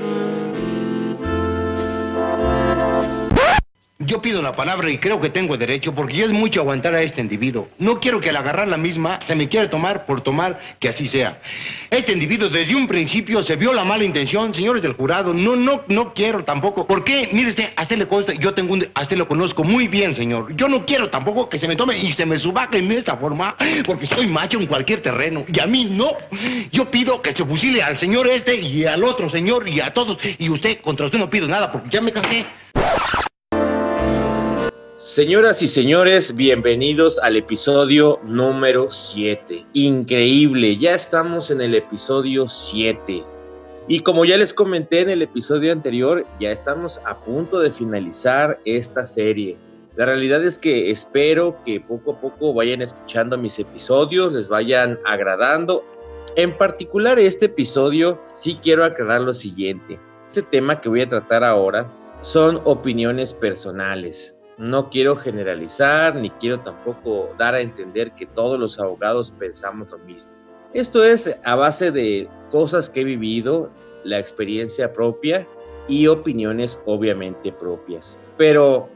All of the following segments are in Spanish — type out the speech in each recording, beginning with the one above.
Mm-hmm. Yo pido la palabra y creo que tengo derecho porque ya es mucho aguantar a este individuo. No quiero que al agarrar la misma se me quiera tomar por tomar que así sea. Este individuo desde un principio se vio la mala intención, señores del jurado. No, no, no quiero tampoco. ¿Por qué? Mire usted, a usted le yo tengo un, a usted lo conozco muy bien, señor. Yo no quiero tampoco que se me tome y se me subaque en esta forma porque soy macho en cualquier terreno. Y a mí no. Yo pido que se fusile al señor este y al otro señor y a todos. Y usted, contra usted no pido nada porque ya me cansé. Señoras y señores, bienvenidos al episodio número 7. Increíble, ya estamos en el episodio 7. Y como ya les comenté en el episodio anterior, ya estamos a punto de finalizar esta serie. La realidad es que espero que poco a poco vayan escuchando mis episodios, les vayan agradando. En particular este episodio sí quiero aclarar lo siguiente. Este tema que voy a tratar ahora son opiniones personales no quiero generalizar ni quiero tampoco dar a entender que todos los abogados pensamos lo mismo. Esto es a base de cosas que he vivido, la experiencia propia y opiniones obviamente propias. Pero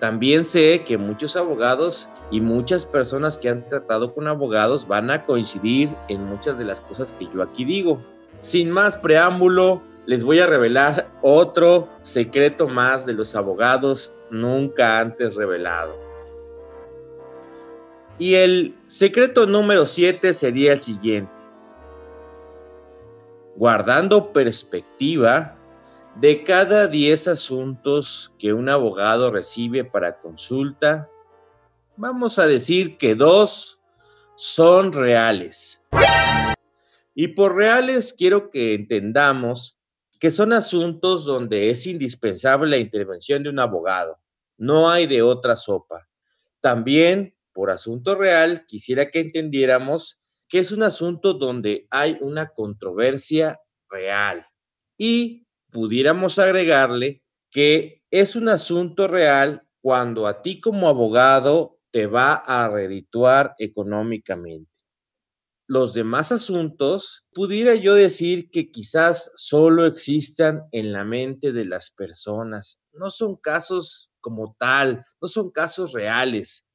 también sé que muchos abogados y muchas personas que han tratado con abogados van a coincidir en muchas de las cosas que yo aquí digo. Sin más preámbulo, les voy a revelar otro secreto más de los abogados nunca antes revelado. Y el secreto número 7 sería el siguiente. Guardando perspectiva, de cada 10 asuntos que un abogado recibe para consulta, vamos a decir que dos son reales. Y por reales quiero que entendamos que son asuntos donde es indispensable la intervención de un abogado. No hay de otra sopa. También, por asunto real, quisiera que entendiéramos que es un asunto donde hay una controversia real. Y pudiéramos agregarle que es un asunto real cuando a ti como abogado te va a redituar económicamente los demás asuntos, pudiera yo decir que quizás solo existan en la mente de las personas. No son casos como tal, no son casos reales.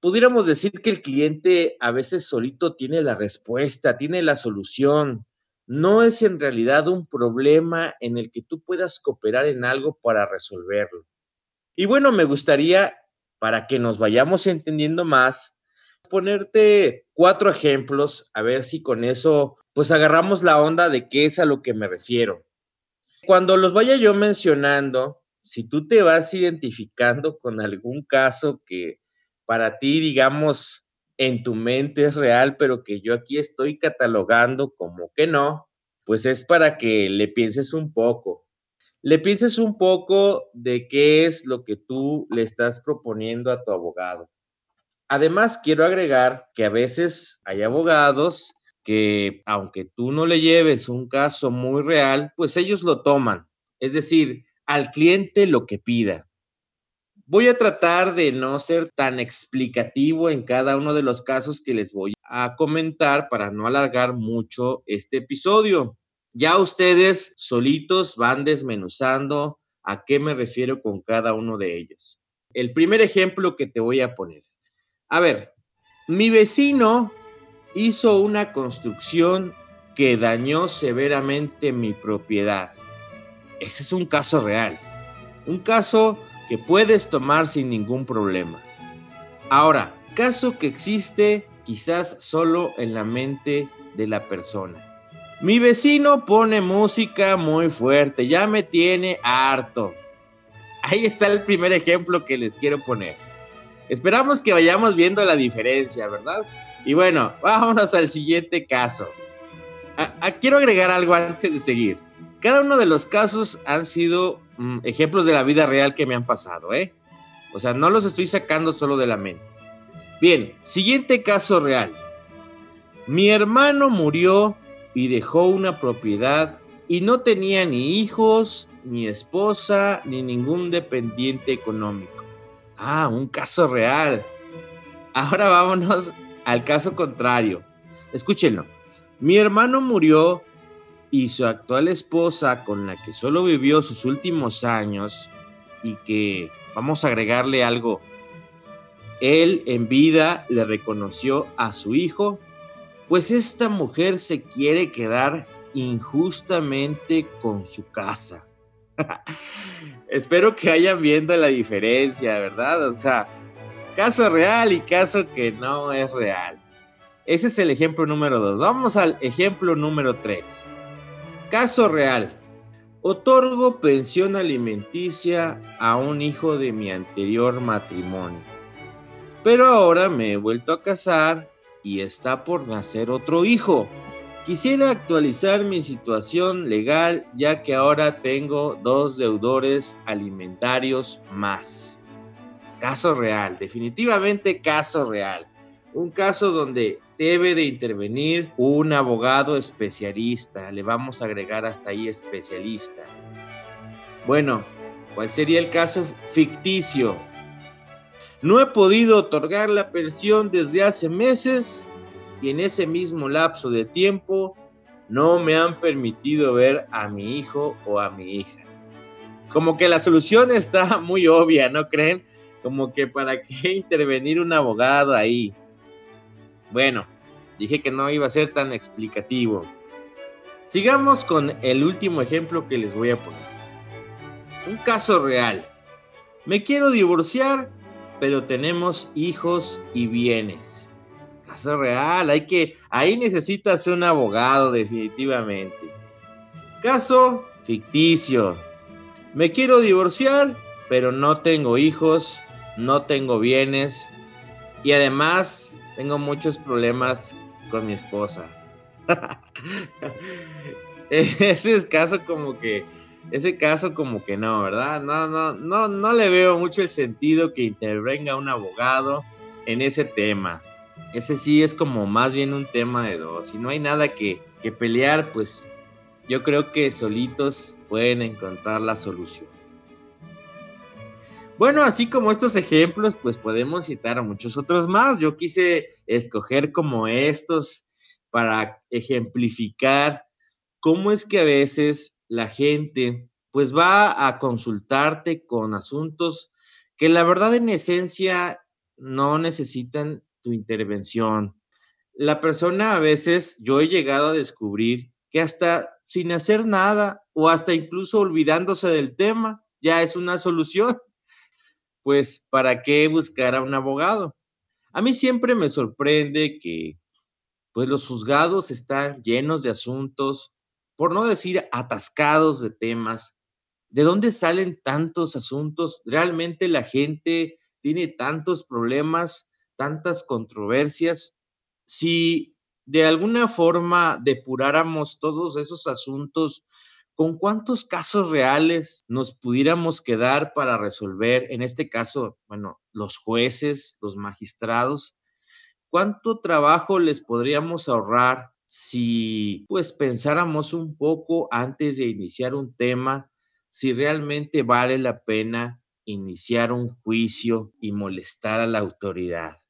Pudiéramos decir que el cliente a veces solito tiene la respuesta, tiene la solución. No es en realidad un problema en el que tú puedas cooperar en algo para resolverlo. Y bueno, me gustaría, para que nos vayamos entendiendo más, ponerte cuatro ejemplos, a ver si con eso pues agarramos la onda de qué es a lo que me refiero. Cuando los vaya yo mencionando, si tú te vas identificando con algún caso que para ti, digamos, en tu mente es real, pero que yo aquí estoy catalogando como que no, pues es para que le pienses un poco. Le pienses un poco de qué es lo que tú le estás proponiendo a tu abogado. Además, quiero agregar que a veces hay abogados que, aunque tú no le lleves un caso muy real, pues ellos lo toman. Es decir, al cliente lo que pida. Voy a tratar de no ser tan explicativo en cada uno de los casos que les voy a comentar para no alargar mucho este episodio. Ya ustedes solitos van desmenuzando a qué me refiero con cada uno de ellos. El primer ejemplo que te voy a poner. A ver, mi vecino hizo una construcción que dañó severamente mi propiedad. Ese es un caso real. Un caso que puedes tomar sin ningún problema. Ahora, caso que existe quizás solo en la mente de la persona. Mi vecino pone música muy fuerte, ya me tiene harto. Ahí está el primer ejemplo que les quiero poner. Esperamos que vayamos viendo la diferencia, ¿verdad? Y bueno, vámonos al siguiente caso. quiero agregar algo antes de seguir. Cada uno de los casos han sido mm, ejemplos de la vida real que me han pasado, ¿eh? O sea, no los estoy sacando solo de la mente. Bien, siguiente caso real. Mi hermano murió y dejó una propiedad y no tenía ni hijos, ni esposa, ni ningún dependiente económico. Ah, un caso real. Ahora vámonos al caso contrario. Escúchenlo. Mi hermano murió y su actual esposa con la que solo vivió sus últimos años y que, vamos a agregarle algo, él en vida le reconoció a su hijo, pues esta mujer se quiere quedar injustamente con su casa. Espero que vayan viendo la diferencia, ¿verdad? O sea, caso real y caso que no es real. Ese es el ejemplo número dos. Vamos al ejemplo número tres. Caso real. Otorgo pensión alimenticia a un hijo de mi anterior matrimonio. Pero ahora me he vuelto a casar y está por nacer otro hijo. Quisiera actualizar mi situación legal ya que ahora tengo dos deudores alimentarios más. Caso real, definitivamente caso real. Un caso donde debe de intervenir un abogado especialista. Le vamos a agregar hasta ahí especialista. Bueno, ¿cuál sería el caso ficticio? No he podido otorgar la pensión desde hace meses en ese mismo lapso de tiempo no me han permitido ver a mi hijo o a mi hija. Como que la solución está muy obvia, ¿no creen? Como que para qué intervenir un abogado ahí. Bueno, dije que no iba a ser tan explicativo. Sigamos con el último ejemplo que les voy a poner. Un caso real. Me quiero divorciar, pero tenemos hijos y bienes caso real, hay que, ahí necesitas un abogado definitivamente. Caso ficticio. Me quiero divorciar, pero no tengo hijos, no tengo bienes y además tengo muchos problemas con mi esposa. ese es caso como que ese caso como que no, ¿verdad? No, no, no, no le veo mucho el sentido que intervenga un abogado en ese tema ese sí es como más bien un tema de dos. Si no hay nada que, pelear, pues yo creo que solitos pueden encontrar la solución. Bueno, así como estos ejemplos, pues podemos citar a muchos otros más. Yo quise escoger como estos para ejemplificar cómo es que a veces la gente pues va a consultarte con asuntos que la verdad en esencia no necesitan intervención. La persona a veces, yo he llegado a descubrir que hasta sin hacer nada o hasta incluso olvidándose del tema, ya es una solución. Pues, ¿para qué buscar a un abogado? A mí siempre me sorprende que, pues, los juzgados están llenos de asuntos, por no decir atascados de temas. ¿De dónde salen tantos asuntos? ¿Realmente la gente tiene tantos problemas tantas controversias, si de alguna forma depuráramos todos esos asuntos, ¿con cuántos casos reales nos pudiéramos quedar para resolver? En este caso, bueno, los jueces, los magistrados, ¿cuánto trabajo les podríamos ahorrar si pues pensáramos un poco antes de iniciar un tema si realmente vale la pena iniciar un juicio y molestar a la autoridad?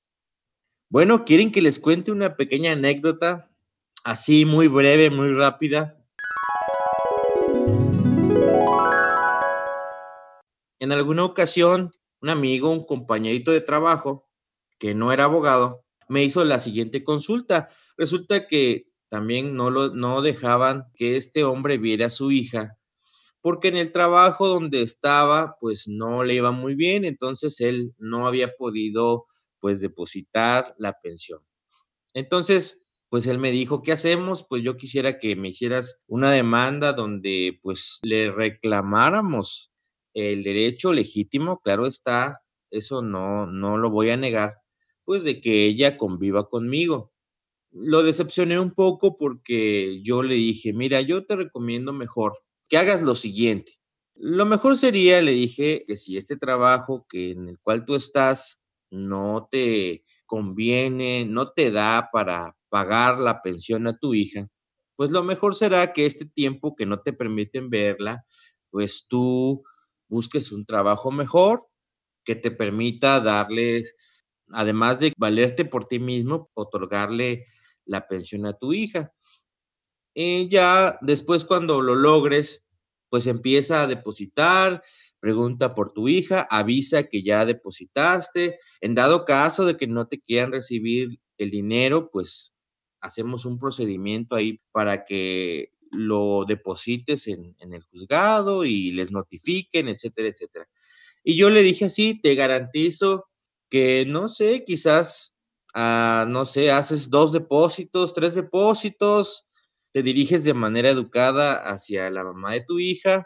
Bueno, ¿quieren que les cuente una pequeña anécdota? Así, muy breve, muy rápida. En alguna ocasión, un amigo, un compañerito de trabajo, que no era abogado, me hizo la siguiente consulta. Resulta que también no, lo, dejaban que este hombre viera a su hija, porque en el trabajo donde estaba, pues no le iba muy bien, entonces él no había podido pues depositar la pensión. Entonces, pues él me dijo, ¿qué hacemos? Pues yo quisiera que me hicieras una demanda donde pues le reclamáramos el derecho legítimo, claro está, eso no, no lo voy a negar, pues de que ella conviva conmigo. Lo decepcioné un poco porque yo le dije, mira, yo te recomiendo mejor que hagas lo siguiente. Lo mejor sería, le dije, que si este trabajo que en el cual tú estás no te conviene, no te da para pagar la pensión a tu hija, pues lo mejor será que este tiempo que no te permiten verla, pues tú busques un trabajo mejor que te permita darles, además de valerte por ti mismo, otorgarle la pensión a tu hija. Y ya después cuando lo logres, pues empieza a depositar, pregunta por tu hija, avisa que ya depositaste. En dado caso de que no te quieran recibir el dinero, pues hacemos un procedimiento ahí para que lo deposites en, el juzgado y les notifiquen, etcétera, etcétera. Y yo le dije así, te garantizo que, no sé, quizás, ah, no sé, haces dos depósitos, tres depósitos, te diriges de manera educada hacia la mamá de tu hija,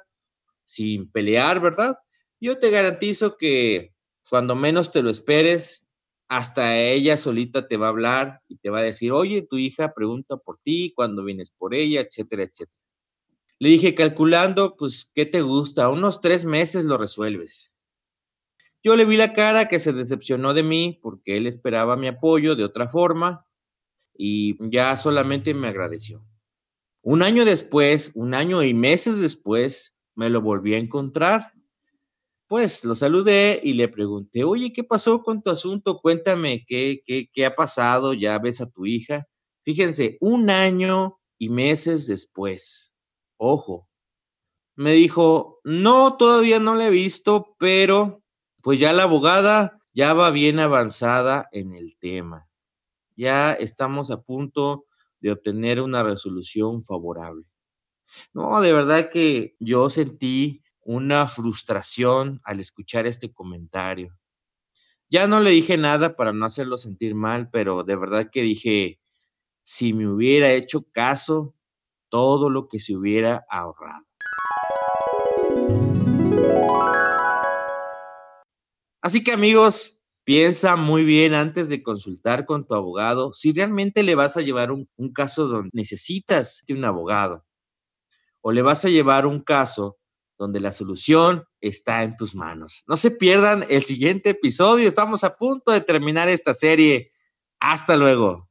sin pelear, ¿verdad? Yo te garantizo que cuando menos te lo esperes, hasta ella solita te va a hablar y te va a decir, oye, tu hija pregunta por ti, cuando vienes por ella, etcétera, etcétera. Le dije, calculando, pues, ¿qué te gusta? Unos tres meses lo resuelves. Yo le vi la cara que se decepcionó de mí porque él esperaba mi apoyo de otra forma y ya solamente me agradeció. Un año después, un año y meses después, me lo volví a encontrar pues lo saludé y le pregunté, oye, ¿qué pasó con tu asunto? Cuéntame, ¿qué, qué, ha pasado? ¿Ya ves a tu hija? Fíjense, un año y meses después, ojo, me dijo, no, todavía no la he visto, pero pues ya la abogada ya va bien avanzada en el tema. Ya estamos a punto de obtener una resolución favorable. No, de verdad que yo sentí una frustración al escuchar este comentario. Ya no le dije nada para no hacerlo sentir mal, pero de verdad que dije, si me hubiera hecho caso, todo lo que se hubiera ahorrado. Así que amigos, piensa muy bien antes de consultar con tu abogado si realmente le vas a llevar un, caso donde necesitas de un abogado o le vas a llevar un caso donde la solución está en tus manos. No se pierdan el siguiente episodio, estamos a punto de terminar esta serie. Hasta luego.